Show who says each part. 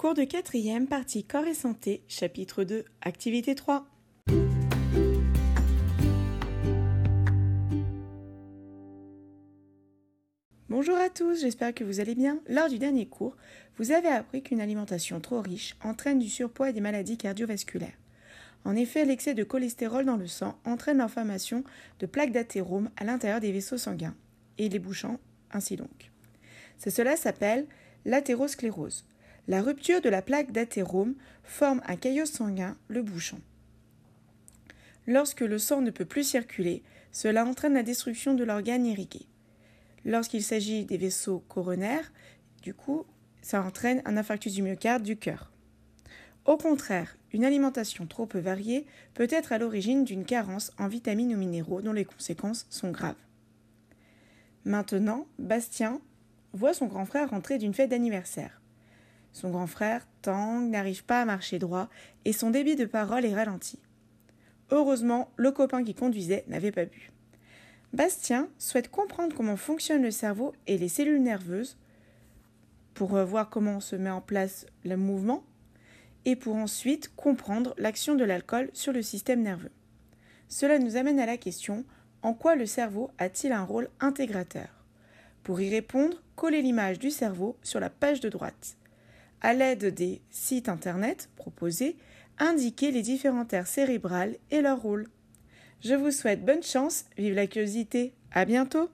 Speaker 1: Cours de quatrième, partie corps et santé, chapitre 2, activité 3. Bonjour à tous, j'espère que vous allez bien. Lors du dernier cours, vous avez appris qu'une alimentation trop riche entraîne du surpoids et des maladies cardiovasculaires. En effet, l'excès de cholestérol dans le sang entraîne l'inflammation de plaques d'athérome à l'intérieur des vaisseaux sanguins et les bouchant ainsi donc. cela s'appelle l'athérosclérose. La rupture de la plaque d'athérome forme un caillot sanguin le bouchant. Lorsque le sang ne peut plus circuler, cela entraîne la destruction de l'organe irrigué. Lorsqu'il s'agit des vaisseaux coronaires, du coup, ça entraîne un infarctus du myocarde du cœur. Au contraire, une alimentation trop peu variée peut être à l'origine d'une carence en vitamines ou minéraux dont les conséquences sont graves. Maintenant, Bastien voit son grand frère rentrer d'une fête d'anniversaire. Son grand frère, Tang, n'arrive pas à marcher droit et son débit de parole est ralenti. Heureusement, le copain qui conduisait n'avait pas bu. Bastien souhaite comprendre comment fonctionne le cerveau et les cellules nerveuses pour voir comment se met en place le mouvement et pour ensuite comprendre l'action de l'alcool sur le système nerveux. Cela nous amène à la question en quoi le cerveau a-t-il un rôle intégrateur? Pour y répondre, collez l'image du cerveau sur la page de droite. À l'aide des sites internet proposés, indiquez les différentes aires cérébrales et leur rôle. Je vous souhaite bonne chance, vive la curiosité, à bientôt